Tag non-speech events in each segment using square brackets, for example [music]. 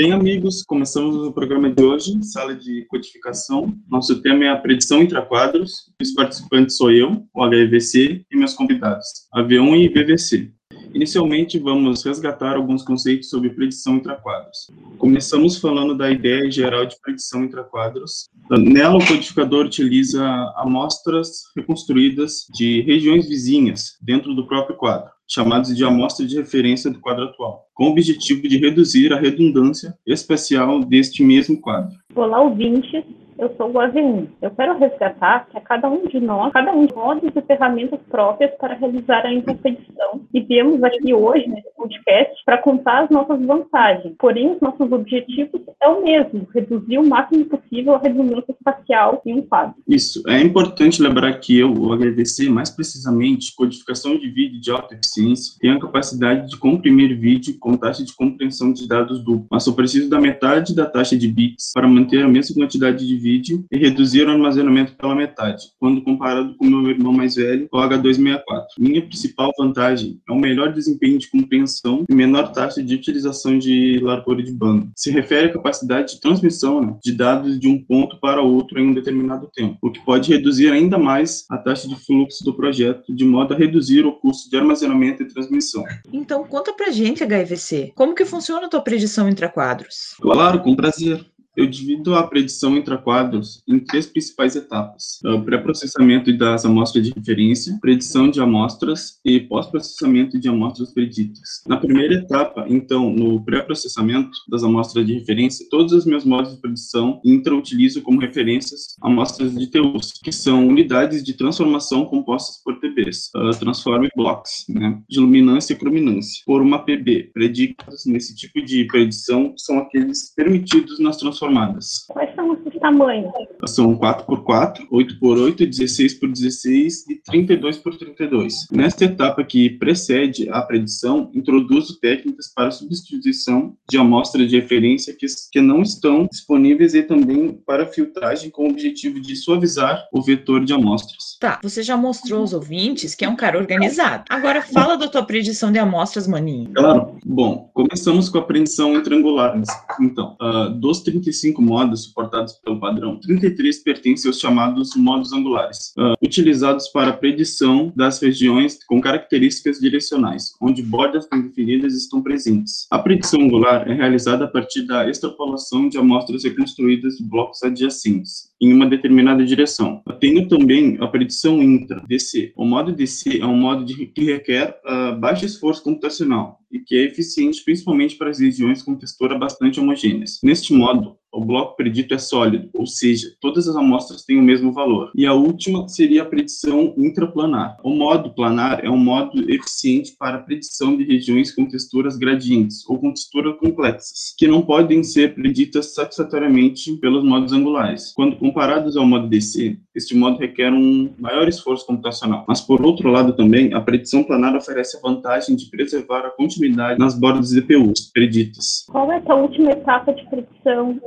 Bem, amigos, começamos o programa de hoje, sala de codificação. Nosso tema é a predição intraquadros. Os participantes sou eu, o HEVC, e meus convidados, a V1 e VVC. Inicialmente, vamos resgatar alguns conceitos sobre predição intraquadros. Começamos falando da ideia geral de predição intraquadros. Nela, o codificador utiliza amostras reconstruídas de regiões vizinhas dentro do próprio quadro, chamadas de amostra de referência do quadro atual, com o objetivo de reduzir a redundância espacial deste mesmo quadro. Olá, ouvintes eu sou o AV1. Eu quero resgatar que a cada um de nós, cada um de modos e ferramentas próprias para realizar a interpedição. E viemos aqui hoje, nesse podcast, para contar as nossas vantagens. Porém, os nossos objetivos é o mesmo, reduzir o máximo possível a redundância espacial em um quadro. Isso. É importante lembrar que eu, o HDC, mais precisamente, codificação de vídeo de alta eficiência, tem a capacidade de comprimir vídeo com taxa de compreensão de dados duplo, mas só preciso da metade da taxa de bits para manter a mesma quantidade de vídeo vídeo e reduzir o armazenamento pela metade, quando comparado com meu irmão mais velho, o H264. Minha principal vantagem é o melhor desempenho de compreensão e menor taxa de utilização de largura de banda. Se refere à capacidade de transmissão né, de dados de um ponto para outro em um determinado tempo, o que pode reduzir ainda mais a taxa de fluxo do projeto, de modo a reduzir o custo de armazenamento e transmissão. Então, conta pra gente, HVC, como que funciona a tua predição intra-quadros? Claro, com prazer eu divido a predição intra-quadros em três principais etapas: o pré-processamento das amostras de referência, predição de amostras e pós-processamento de amostras preditas. Na primeira etapa, então, no pré-processamento das amostras de referência, todos os meus modos de predição intra utilizo como referências amostras de TUs, que são unidades de transformação compostas por TBs, uh, Transform Blocks, né, de luminância e crominância, por uma PB. Predicados nesse tipo de predição são aqueles permitidos nas transformações transformadas. Quais são os tamanhos? São 4x4, 8x8, 16x16 e 32 por 32. Nesta etapa que precede a predição, introduzo técnicas para substituição de amostras de referência que, que não estão disponíveis e também para filtragem com o objetivo de suavizar o vetor de amostras. Tá, você já mostrou aos ouvintes que é um cara organizado. Agora fala da tua predição de amostras, maninho. Claro. Bom, começamos com a predição triangular. Então, uh, dos 35 25 modos suportados pelo padrão, 33 pertencem aos chamados modos angulares, uh, utilizados para a predição das regiões com características direcionais, onde bordas bem definidas estão presentes. A predição angular é realizada a partir da extrapolação de amostras reconstruídas de blocos adjacentes, em uma determinada direção. Tenho também a predição intra, DC. O modo DC é um modo de, que requer uh, baixo esforço computacional, e que é eficiente principalmente para as regiões com textura bastante homogêneas. Neste modo, o bloco predito é sólido, ou seja, todas as amostras têm o mesmo valor. E a última seria a predição intraplanar. O modo planar é um modo eficiente para a predição de regiões com texturas gradientes ou com texturas complexas, que não podem ser preditas satisfatoriamente pelos modos angulares. Quando comparados ao modo DC, este modo requer um maior esforço computacional. Mas, por outro lado, também, a predição planar oferece a vantagem de preservar a continuidade nas bordas DPUs preditas. Qual é a última etapa de predição?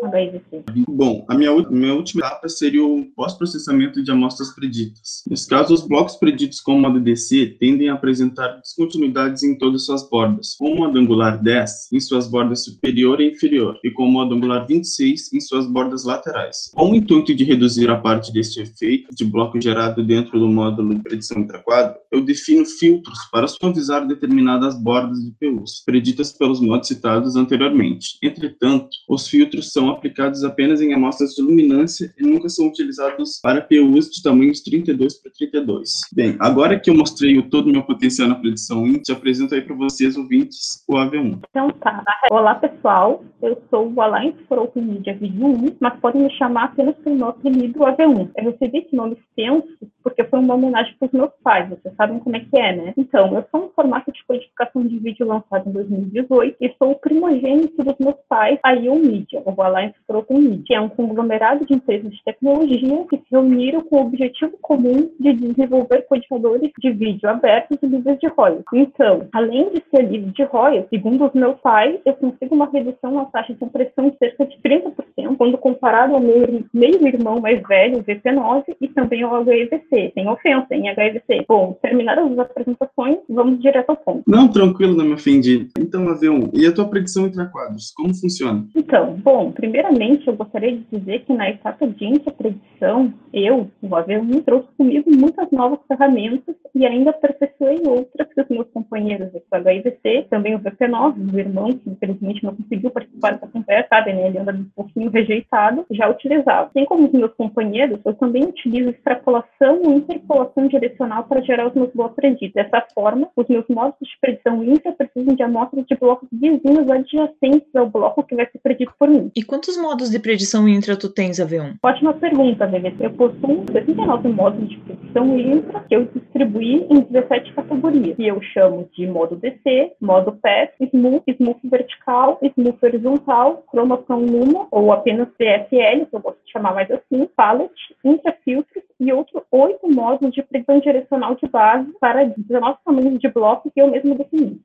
Bom, a minha, minha última etapa seria o pós-processamento de amostras preditas. Nesse caso, os blocos preditos com o modo DC tendem a apresentar descontinuidades em todas suas bordas, com o modo angular 10 em suas bordas superior e inferior, e com o modo angular 26 em suas bordas laterais. Com o intuito de reduzir a parte deste efeito de bloco gerado dentro do módulo de predição intraquadro, eu defino filtros para suavizar determinadas bordas de PUs, preditas pelos modos citados anteriormente. Entretanto, os filtros são aplicados apenas em amostras de luminância e nunca são utilizados para PUs de tamanhos 32 por 32. Bem, agora que eu mostrei o todo o meu potencial na predição índice, apresento aí para vocês, ouvintes, o AV1. Então tá. Olá, pessoal. Eu sou o Alliance for Open Media Vídeo 1, mas podem me chamar apenas pelo meu apelido AV1. Eu recebi esse nome extenso porque foi uma homenagem para os meus pais. Vocês sabem como é que é, né? Então, eu sou um formato de codificação de vídeo lançado em 2018 e sou o primogênito dos meus pais, a IO Media, o Alliance for Media, que é um conglomerado de empresas de tecnologia que se reuniram com o objetivo comum de desenvolver codificadores de vídeo abertos e livres de royalties. Então, além de ser livre de royalties, segundo os meus pais, eu consigo uma redução na taxa de compressão de cerca de 30% quando comparado ao meu meio-irmão mais velho, o VP9, VP9 e também o HEVC. Sem ofensa, em HEVC. Bom, terminadas as apresentações, vamos direto ao ponto. Não, tranquilo, não me ofendi. Então, AV1, e a tua predição entre quadros, como funciona? Então, bom, primeiramente eu gostaria de dizer que na etapa de intrapredição, eu, o AV1, trouxe comigo muitas novas ferramentas e ainda aperfeiçoei outras que os meus companheiros do HIVC, também o VP9, o irmão, que infelizmente não conseguiu participar dessa conversa, sabe, né, ele anda um pouquinho rejeitado, já utilizava. Assim como os meus companheiros, eu também utilizo extrapolação e interpolação direcional para gerar os meus blocos preditos. Dessa forma, os meus modos de predição intra precisam de amostras de blocos vizinhos adjacentes ao bloco que vai ser predito por mim. E quantos modos de predição intra tu tens, AV1? Ótima pergunta, VVC. Eu possuo 69 modos de predição intra que eu distribuí em 17 categorias, que eu chamo de modo DC, modo PET, Smooth, Smooth vertical, Smooth horizontal, Chromacron Luma, ou apenas CFL, que eu gosto de chamar mais assim, Palette, Intrafiltros e outros oito modos de predição direcional de base para 19 tamanhos de blocos que eu mesmo defini.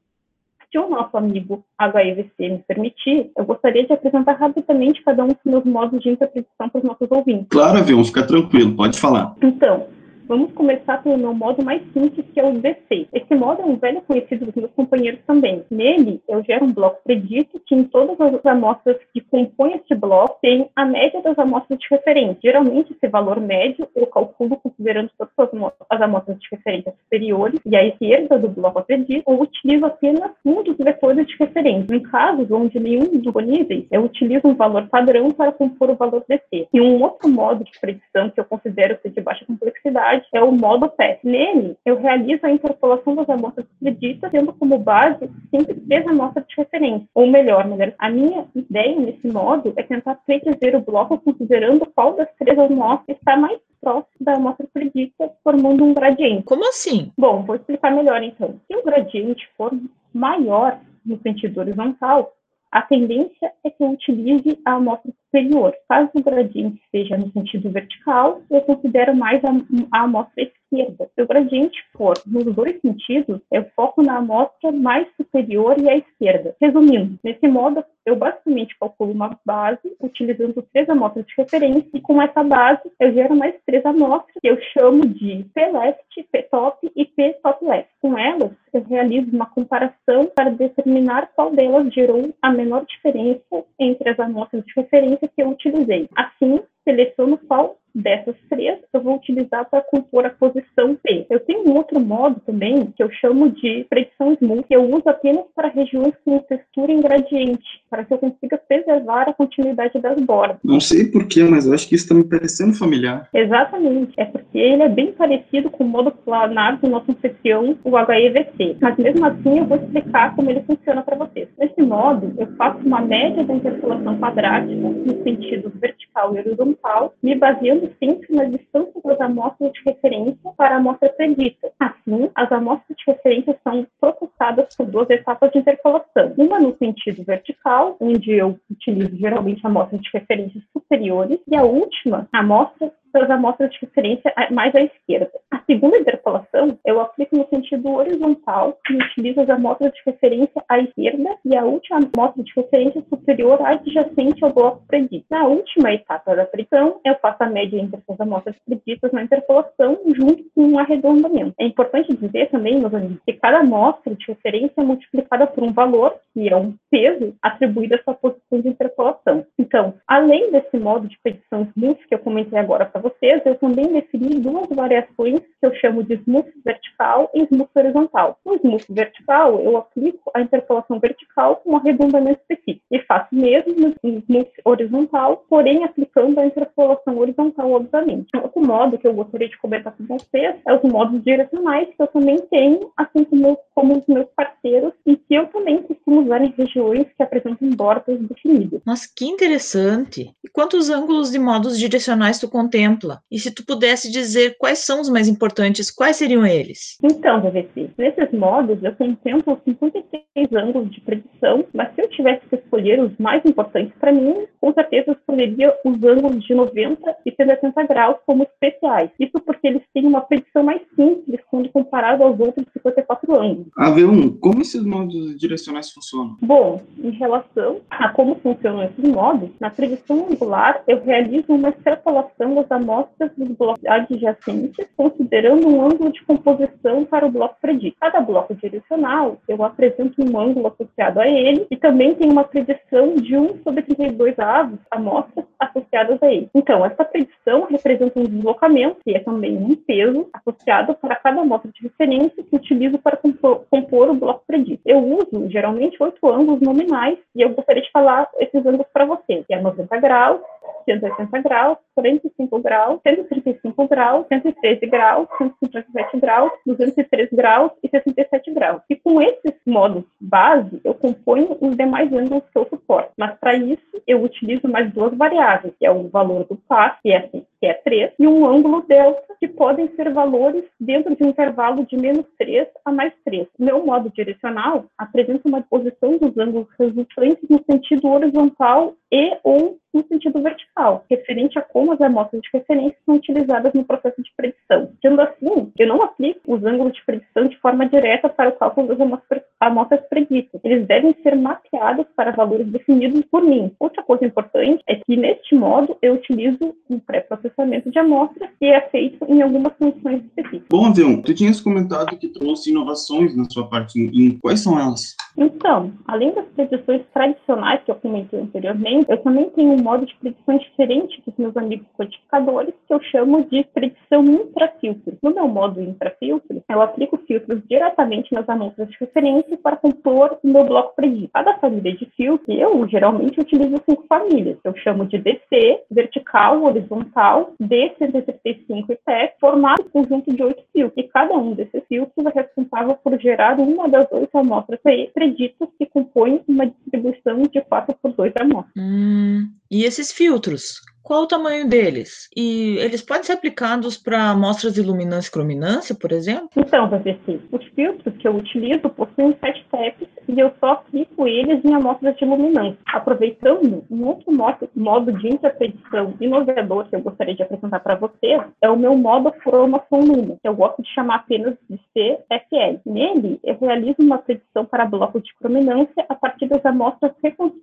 Se o nosso amigo HIVC me permitir, eu gostaria de apresentar rapidamente cada um dos meus modos de interpretação para os nossos ouvintes. Claro, Avião, fica tranquilo, pode falar. Então, Vamos começar pelo meu modo mais simples, que é o DC. Esse modo é um velho conhecido dos meus companheiros também. Nele, eu gero um bloco predito que em todas as amostras que compõem este bloco tem a média das amostras de referência. Geralmente, esse valor médio eu calculo considerando todas as amostras de referência superiores e a esquerda do bloco predito, ou utilizo apenas um dos vetores de referência. Em casos onde nenhum dos disponíveis, eu utilizo um valor padrão para compor o valor DC. E um outro modo de predição que eu considero ser de baixa complexidade é o modo PET. Nele, eu realizo a interpolação das amostras preditas, tendo como base sempre três amostras de referência. Ou melhor, melhor, a minha ideia nesse modo é tentar predizer o bloco considerando qual das três amostras está mais próximo da amostra predita, formando um gradiente. Como assim? Bom, vou explicar melhor então. Se o gradiente for maior no sentido horizontal, a tendência é que eu utilize a amostra superior. Caso o gradiente seja no sentido vertical, eu considero mais a, a amostra esquerda. Se o gradiente for nos dois sentidos, eu foco na amostra mais superior e à esquerda. Resumindo, nesse modo, eu basicamente calculo uma base utilizando três amostras de referência e com essa base eu gero mais três amostras que eu chamo de P-left, P-top e P-top-left. Com elas, eu realizo uma comparação para determinar qual delas gerou a menor diferença entre as amostras de referência que eu utilizei. Assim, seleciono qual dessas três eu vou utilizar para compor a posição P. Eu tenho um outro modo também que eu chamo de predição smooth, que eu uso apenas para regiões com textura em gradiente, para que eu consiga preservar a continuidade das bordas. Não sei porquê, mas eu acho que isso está me parecendo familiar. Exatamente, é porque ele é bem parecido com o modo planar do nosso anfitrião, o HEVC. Mas mesmo assim eu vou explicar como ele funciona para vocês. Nesse modo, eu faço uma média da interpolação quadrática no sentido vertical e horizontal, me baseando sempre na distância das amostras de referência para a amostra predita. Assim, as amostras de referência são processadas por duas etapas de interpolação. Uma no sentido vertical, onde eu utilizo geralmente amostras de referência superiores, e a última, a amostra das amostras de referência mais à esquerda. A segunda interpolação eu aplico no sentido horizontal e utilizo as amostras de referência à esquerda e a última amostra de referência superior adjacente ao bloco predito. Na última etapa da predição, eu faço a média entre essas amostras preditas na interpolação junto com um arredondamento. É importante dizer também, meus amigos, que cada amostra de referência é multiplicada por um valor, que é um peso, atribuído a sua posição de interpolação. Então, além desse modo de predição smooth que eu comentei agora para vocês, eu também defini duas variações que eu chamo de smooth vertical e smooth horizontal. No smooth vertical, eu aplico a interpolação vertical com um arredondamento específico e faço mesmo no smooth horizontal, porém aplicando a interpolação horizontal, obviamente. Outro modo que eu gostaria de comentar com vocês é os modos direcionais que eu também tenho, assim como, como os meus parceiros, e que eu também costumo usar em regiões que apresentam bordas definidas. Nossa, que interessante! E quantos ângulos de modos direcionais tu contempla? E se tu pudesse dizer quais são os mais importantes, quais seriam eles? Então, VVC, nesses modos eu contemplo 53 ângulos de predição, mas se eu tivesse que escolher os mais importantes para mim, com certeza eu escolheria os ângulos de 90 e 180 graus como especiais. Isso porque eles têm uma predição mais simples quando comparado aos outros 54 ângulos. AV1, como esses modos modos direcionais funcionam? Bom, em relação a como funcionam esses modos, na predição angular eu realizo uma extrapolação das amostras dos blocos adjacentes, considerando um ângulo de composição para o bloco predito. Cada bloco direcional eu apresento um ângulo associado a ele e também tem uma predição de 1 sobre 32 avos amostras associadas a ele. Então, essa predição representa um deslocamento, que é também um peso associado para cada amostra de referência que utilizo para compor, compor o bloco predito. Eu uso, geralmente, oito ângulos nominais e eu gostaria de falar esses ângulos para vocês, que é 90 graus, 180 graus, 45 graus, 135 graus, 113 graus, 157 graus, 203 graus e 67 graus. E com esses modos base, eu componho os demais ângulos que eu suporto. Mas para isso, eu utilizo mais duas variáveis, que é o valor do par, que é, assim, que é 3, e um ângulo delta, que podem ser valores dentro de um intervalo de menos 3 a mais 3. Meu modo direcional apresenta uma posição dos ângulos resultantes no sentido horizontal e ou no sentido vertical, referente a como as amostras de referência são utilizadas no processo de predição. Sendo assim, eu não aplico os ângulos de predição de forma direta para o cálculo das amostras, preditas. Eles devem ser mapeados para valores definidos por mim. Outra coisa importante é que, neste modo, eu utilizo um pré-processamento de amostras que é feito em algumas funções específicas. Bom, Avião, tu tinhas comentado que trouxe inovações na sua parte. Em quais são elas? Então, além das predições tradicionais que eu comentei anteriormente, eu também tenho um modo de predição diferente dos meus amigos codificadores, que eu chamo de predição intrafiltro. No meu modo intrafiltro, eu aplico filtros diretamente nas amostras de referência para compor o meu bloco predito. Cada família de filtros, eu geralmente utilizo cinco famílias. Eu chamo de DC, vertical, horizontal, D135 e PEC, formado um conjunto de oito filtros. E cada um desses filtros é responsável por gerar uma das oito amostras preditas que compõem uma distribuição de 4 por 2 amostras. Hum, e esses filtros? Qual o tamanho deles? E eles podem ser aplicados para amostras de luminância e crominância, por exemplo? Então, VPC, os filtros que eu utilizo possuem sete steps e eu só aplico eles em amostras de luminância. Aproveitando, um outro modo, de interpretação inovador que eu gostaria de apresentar para vocês é o meu modo formação luma, que eu gosto de chamar apenas de CFL. Nele, eu realizo uma predição para bloco de crominância a partir das amostras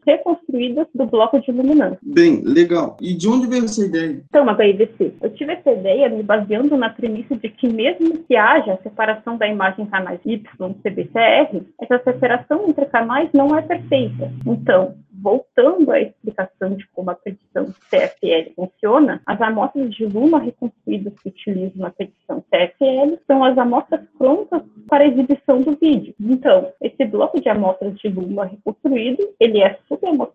reconstruídas do bloco de luminância. Bem, legal. E de onde veio essa ideia? Então, HIVC, eu tive essa ideia me baseando na premissa de que mesmo que haja a separação da imagem canais Y CBCR, essa separação entre canais não é perfeita. Então, voltando à explicação de como a predição CFL funciona, as amostras de luma reconstruídas que utilizam a predição CFL são as amostras prontas para exibição do vídeo. Então, esse bloco de amostras de luma reconstruído, ele é subamostrado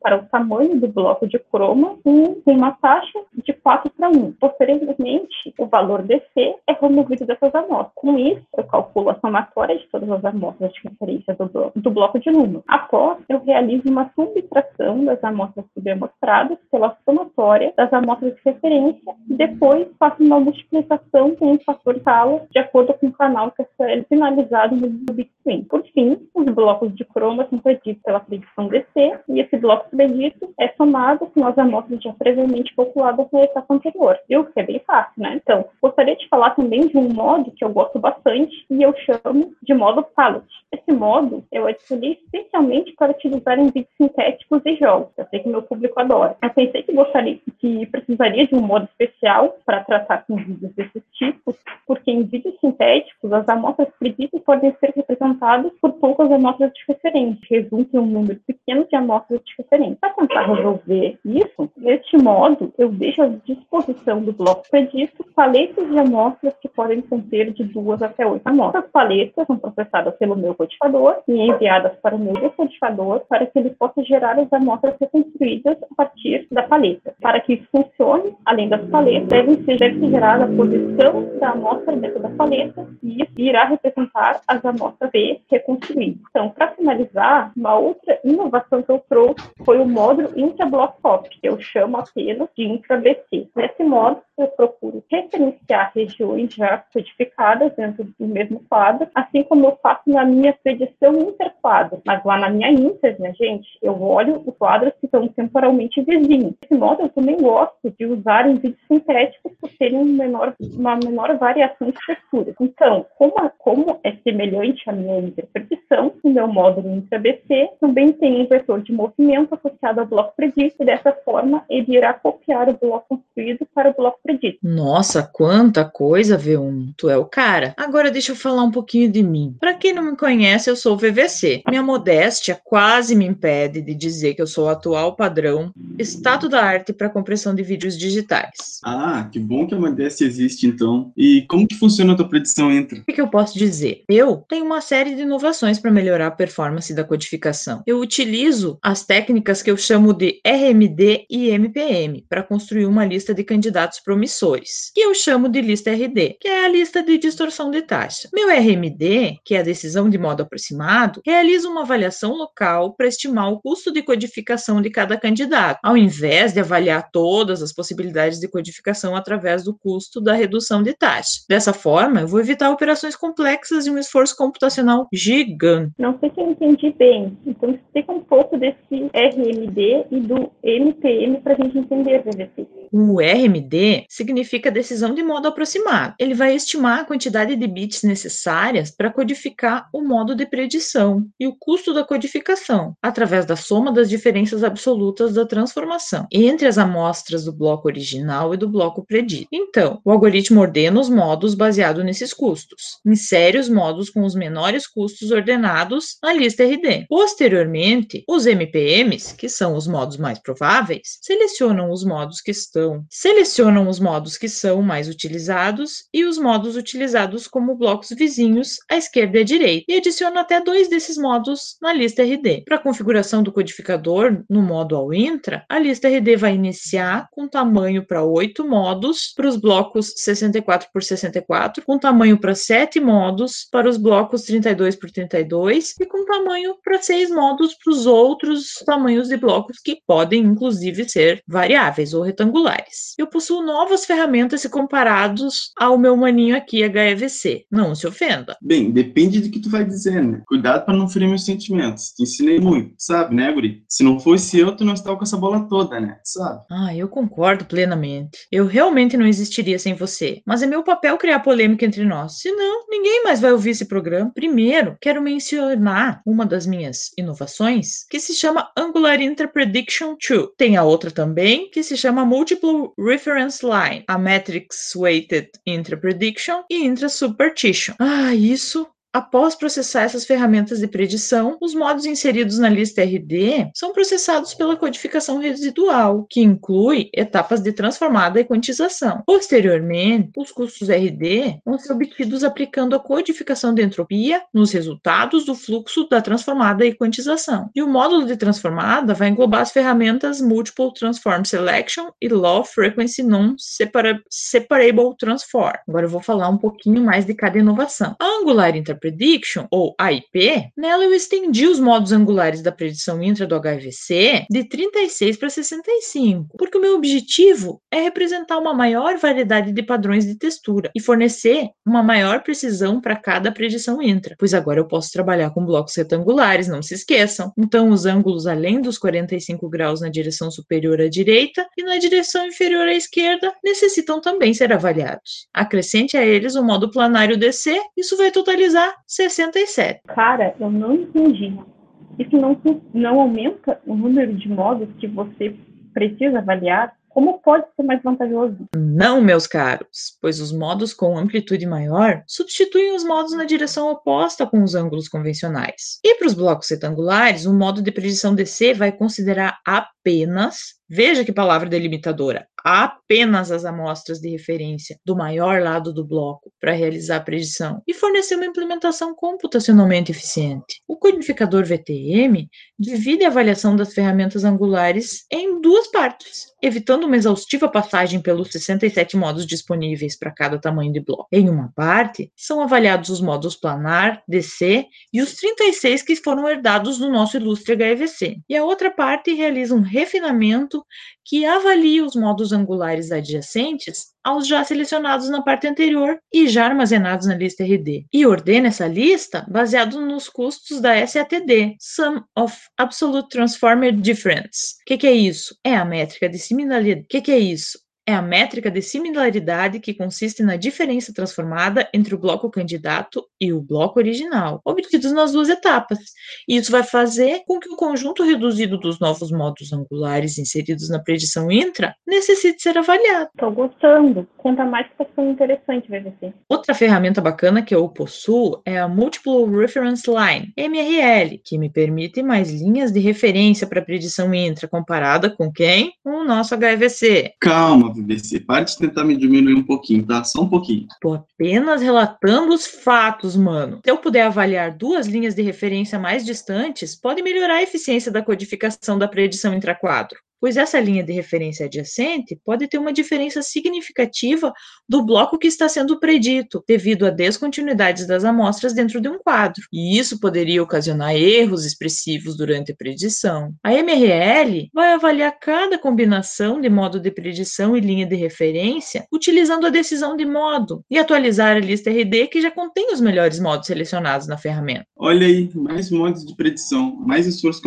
para o tamanho do bloco de croma com uma taxa de 4 para 1. Posteriormente, o valor DC é removido dessas amostras. Com isso, eu calculo a somatória de todas as amostras de referência do bloco, do bloco de luma. Após, eu realizo uma subtração das amostras subamostradas pela somatória das amostras de referência e depois faço uma multiplicação com um fator escala de acordo com o canal que é finalizado no bitstream. Por fim, os blocos de croma são preditos pela predição DC e esse bloco predito é somado com as amostras já previamente calculadas na etapa anterior. Viu? Que é bem fácil, né? Então, gostaria de falar também de um modo que eu gosto bastante e eu chamo de modo palette. Esse modo eu adicionei especialmente para utilizar em vídeos sintéticos e jogos. Eu sei que meu público adora. Eu pensei que gostaria que precisaria de um modo especial para tratar com vídeos desses tipos, porque em vídeos sintéticos as amostras preditas podem ser representadas por poucas amostras referência, resulta em um número pequeno de amostras referência. Para tentar resolver isso, neste modo, eu deixo à disposição do bloco predito paletas de amostras que podem conter de duas até oito amostras. As paletas são processadas pelo meu codificador e enviadas para o meu decodificador para que ele possa gerar as amostras reconstruídas a partir da paleta. Para que isso funcione, além das paletas, deve ser, deve ser gerada a posição da amostra dentro da paleta e isso irá representar as amostras B reconstruídas. Então, para finalizar, uma outra inovação que eu trouxe foi o módulo intra-block pop, que eu chamo apenas de intra-BC. Nesse modo, eu procuro referenciar regiões já codificadas dentro do mesmo quadro, assim como eu faço na minha predição interquadro. Mas lá na minha inter, né, gente, eu olho os quadros que estão temporalmente vizinhos. Desse modo, eu também gosto de usar em vídeos sintéticos por terem um menor, uma menor variação de texturas. Então, como, como é semelhante à minha interpretação, o meu módulo IntraBC também tem um vetor de movimento associado ao bloco predito, e dessa forma ele irá copiar o bloco construído para o bloco predito. Nossa, quanta coisa, V1. Tu é o cara. Agora deixa eu falar um pouquinho de mim. Para quem não me conhece, eu sou o VVC. Minha modéstia quase me impede de dizer que eu sou o atual padrão status da arte para compressão de vídeos digitais. Ah, que bom que a modéstia existe então. E como que funciona a tua predição entra? O que, que eu posso dizer? Eu tenho uma série de inovações para melhorar a performance da codificação. Eu utilizo as técnicas que eu chamo de RMD e MPM para construir uma lista de candidatos promissores, que eu chamo de lista RD, que é a lista de distorção de taxa. Meu RMD, que é a decisão de modo aproximado, realiza uma avaliação local para estimar o custo de codificação de cada candidato, ao invés de avaliar todas as possibilidades de codificação através do custo da redução de taxa. Dessa forma, eu vou evitar operações complexas e um esforço computacional gigante. Não sei se eu entendi bem, então explica um pouco desse RMD e do MPM para a gente entender, VVC. O RMD significa decisão de modo aproximado. Ele vai estimar a quantidade de bits necessárias para codificar o modo de predição e o custo da codificação, através da soma das diferenças absolutas da transformação entre as amostras do bloco original e do bloco predito. Então, o algoritmo ordena os modos baseado nesses custos, insere os modos com os menores custos ordenados na lista RD. Posteriormente, os MPMs, que são os modos mais prováveis, selecionam os modos que estão, selecionam os modos que são mais utilizados e os modos utilizados como blocos vizinhos à esquerda e à direita, e adicionam até dois desses modos na lista RD. Para a configuração do codificador no modo ao intra, a lista RD vai iniciar com tamanho para oito modos para os blocos 64 por 64, com tamanho para sete modos para os blocos 32 por 32 e com tamanho para seis modos para os outros tamanhos de blocos que podem inclusive ser variáveis ou retangulares. Eu possuo novas ferramentas se comparados ao meu maninho aqui HEVC. Não se ofenda. Bem, depende do que tu vai dizer, né? Cuidado para não ferir meus sentimentos. Te ensinei muito, sabe, né, Guri? Se não fosse eu, tu não estava com essa bola toda, né? Sabe? Ah, eu concordo plenamente. Eu realmente não existiria sem você. Mas é meu papel criar polêmica entre nós. Senão, ninguém mais vai ouvir esse programa. Primeiro, quero mencionar uma das minhas inovações, que se chama Angular Interprediction 2. Tem a outra também, que se chama Multiple Reference Line, a Matrix Weighted Interprediction e Intra-Subpartition. Ah, isso Após processar essas ferramentas de predição, os modos inseridos na lista RD são processados pela codificação residual, que inclui etapas de transformada e quantização. Posteriormente, os custos RD vão ser obtidos aplicando a codificação de entropia nos resultados do fluxo da transformada e quantização. E o módulo de transformada vai englobar as ferramentas Multiple Transform Selection e Low Frequency Non-Separable Transform. Agora eu vou falar um pouquinho mais de cada inovação. A Angular Interpretation Prediction, ou AIP, nela eu estendi os modos angulares da predição intra do HVC de 36 para 65, porque o meu objetivo é representar uma maior variedade de padrões de textura e fornecer uma maior precisão para cada predição intra, pois agora eu posso trabalhar com blocos retangulares, não se esqueçam. Então, os ângulos além dos 45 graus na direção superior à direita e na direção inferior à esquerda necessitam também ser avaliados. Acrescente a eles o modo planário DC, isso vai totalizar 67. Cara, eu não entendi. Isso não, não aumenta o número de modos que você precisa avaliar? Como pode ser mais vantajoso? Não, meus caros, pois os modos com amplitude maior substituem os modos na direção oposta com os ângulos convencionais. E para os blocos retangulares, o modo de predição DC vai considerar apenas, veja que palavra delimitadora, apenas as amostras de referência do maior lado do bloco para realizar a predição e fornecer uma implementação computacionalmente eficiente. O codificador VTM divide a avaliação das ferramentas angulares em duas partes, evitando uma exaustiva passagem pelos 67 modos disponíveis para cada tamanho de bloco. Em uma parte, são avaliados os modos planar, DC e os 36 que foram herdados do nosso ilustre HEVC. E a outra parte realiza um refinamento que avalia os modos angulares adjacentes aos já selecionados na parte anterior e já armazenados na lista RD, e ordena essa lista baseado nos custos da SATD, Sum of Absolute Transformer Difference. O que, que, é isso? É a métrica de similaridade. O que, que é isso? É a métrica de similaridade que consiste na diferença transformada entre o bloco candidato e o bloco original, obtidos nas duas etapas. Isso vai fazer com que o conjunto reduzido dos novos modos angulares inseridos na predição intra necessite ser avaliado. Estou gostando. Conta mais que está interessante, VVC. Outra ferramenta bacana que eu possuo é a Multiple Reference Line, MRL, que me permite mais linhas de referência para a predição intra comparada com quem? Com o nosso HVC. Calma, VVC. Pare de tentar me diminuir um pouquinho, tá? Só um pouquinho. Tô apenas relatando os fatos, mano. Se eu puder avaliar duas linhas de referência mais distantes, pode melhorar a eficiência da codificação da predição intraquadro pois essa linha de referência adjacente pode ter uma diferença significativa do bloco que está sendo predito, devido a descontinuidades das amostras dentro de um quadro, e isso poderia ocasionar erros expressivos durante a predição. A MRL vai avaliar cada combinação de modo de predição e linha de referência utilizando a decisão de modo e atualizar a lista RD que já contém os melhores modos selecionados na ferramenta. Olha aí, mais modos de predição, mais esforço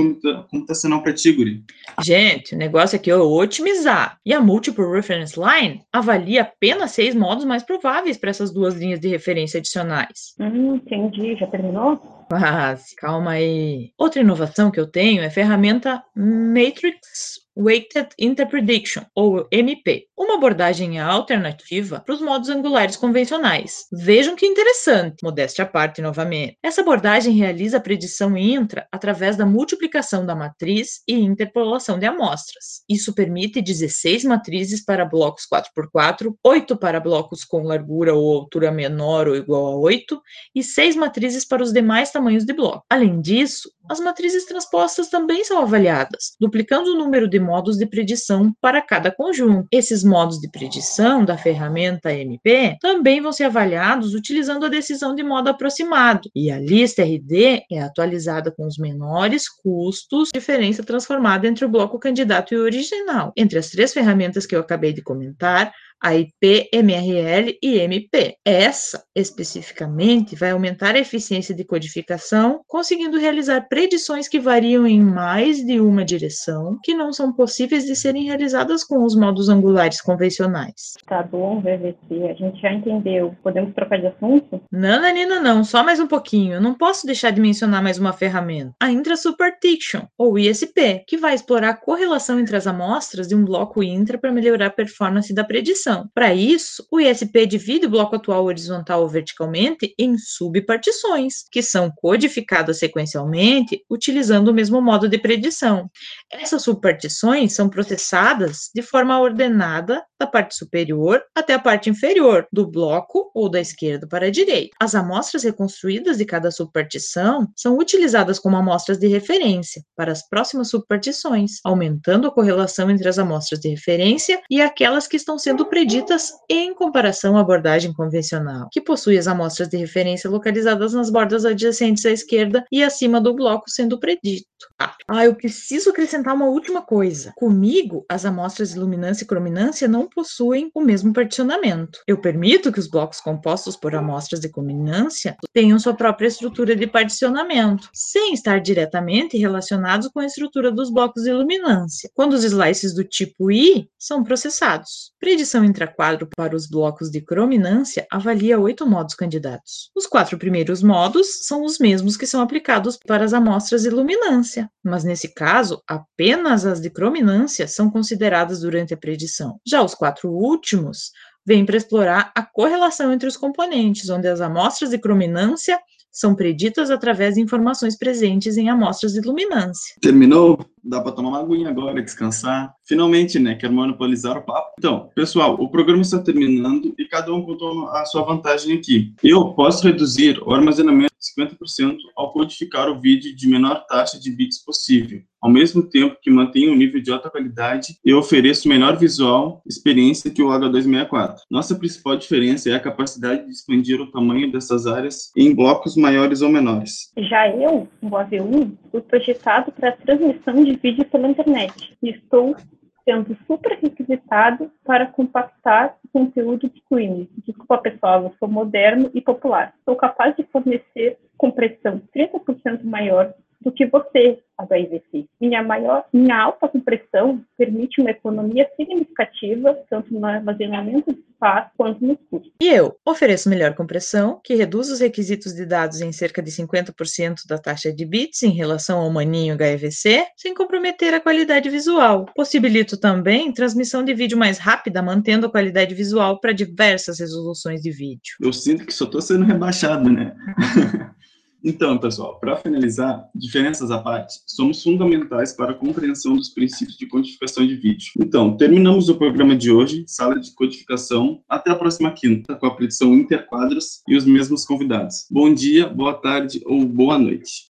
computacional para ti, Guri. Gente, o negócio aqui é otimizar. E a Multiple Reference Line avalia apenas seis modos mais prováveis para essas duas linhas de referência adicionais. Hum, entendi. Já terminou? Quase, calma aí. Outra inovação que eu tenho é a ferramenta Matrix Weighted Interprediction, ou MP, uma abordagem alternativa para os modos angulares convencionais. Vejam que interessante, modéstia à parte novamente. Essa abordagem realiza a predição intra através da multiplicação da matriz e interpolação de amostras. Isso permite 16 matrizes para blocos 4x4, 8 para blocos com largura ou altura menor ou igual a 8 e 6 matrizes para os demais tamanhos de bloco. Além disso, as matrizes transpostas também são avaliadas, duplicando o número de modos de predição para cada conjunto. Esses modos de predição da ferramenta MP também vão ser avaliados utilizando a decisão de modo aproximado, e a lista RD é atualizada com os menores custos, diferença transformada entre o bloco candidato e o original. Entre as três ferramentas que eu acabei de comentar, a IP, MRL e MP. Essa, especificamente, vai aumentar a eficiência de codificação, conseguindo realizar predições que variam em mais de uma direção, que não são possíveis de serem realizadas com os modos angulares convencionais. Tá bom, VVC, a gente já entendeu. Podemos trocar de assunto? Não, Nanina, não, só mais um pouquinho. Eu não posso deixar de mencionar mais uma ferramenta, a Intra-Superdiction, ou ISP, que vai explorar a correlação entre as amostras de um bloco intra para melhorar a performance da predição para isso, o ISP divide o bloco atual horizontal ou verticalmente em subpartições, que são codificadas sequencialmente utilizando o mesmo modo de predição. Essas subpartições são processadas de forma ordenada da parte superior até a parte inferior do bloco ou da esquerda para a direita. As amostras reconstruídas de cada subpartição são utilizadas como amostras de referência para as próximas subpartições, aumentando a correlação entre as amostras de referência e aquelas que estão sendo preditas em comparação à abordagem convencional, que possui as amostras de referência localizadas nas bordas adjacentes à esquerda e acima do bloco sendo predito. Ah, eu preciso acrescentar uma última coisa. Comigo, as amostras de luminância e crominância não possuem o mesmo particionamento. Eu permito que os blocos compostos por amostras de crominância tenham sua própria estrutura de particionamento, sem estar diretamente relacionados com a estrutura dos blocos de luminância, quando os slices do tipo I são processados. Predição intraquadro para os blocos de crominância avalia oito modos candidatos. Os quatro primeiros modos são os mesmos que são aplicados para as amostras de luminância, mas nesse caso, apenas as de crominância são consideradas durante a predição. Já os quatro últimos vêm para explorar a correlação entre os componentes, onde as amostras de crominância são preditas através de informações presentes em amostras de luminância. Terminou? Dá para tomar uma aguinha agora, descansar. Finalmente, né? Quero monopolizar o papo. Então, pessoal, o programa está terminando e cada um contou a sua vantagem aqui. Eu posso reduzir o armazenamento de 50% ao codificar o vídeo de menor taxa de bits possível, ao mesmo tempo que mantenho um nível de alta qualidade e ofereço melhor visual experiência que o H264. Nossa principal diferença é a capacidade de expandir o tamanho dessas áreas em blocos maiores ou menores. Já eu, o AV1, fui projetado para transmissão de vídeo pela internet. Estou sendo super requisitado para compactar o conteúdo de streaming. Desculpa, pessoal, eu sou moderno e popular. Sou capaz de fornecer compressão 30% maior do que você, HIVC. Minha, maior, minha alta compressão permite uma economia significativa, tanto no armazenamento de espaço quanto nos custos. E eu ofereço melhor compressão, que reduz os requisitos de dados em cerca de 50% da taxa de bits em relação ao maninho HEVC, sem comprometer a qualidade visual. Possibilito também transmissão de vídeo mais rápida, mantendo a qualidade visual para diversas resoluções de vídeo. Eu sinto que só estou sendo rebaixado, né? [laughs] Então, pessoal, para finalizar, diferenças à parte, somos fundamentais para a compreensão dos princípios de codificação de vídeo. Então, terminamos o programa de hoje, sala de codificação. Até a próxima quinta, com a predição interquadros e os mesmos convidados. Bom dia, boa tarde ou boa noite.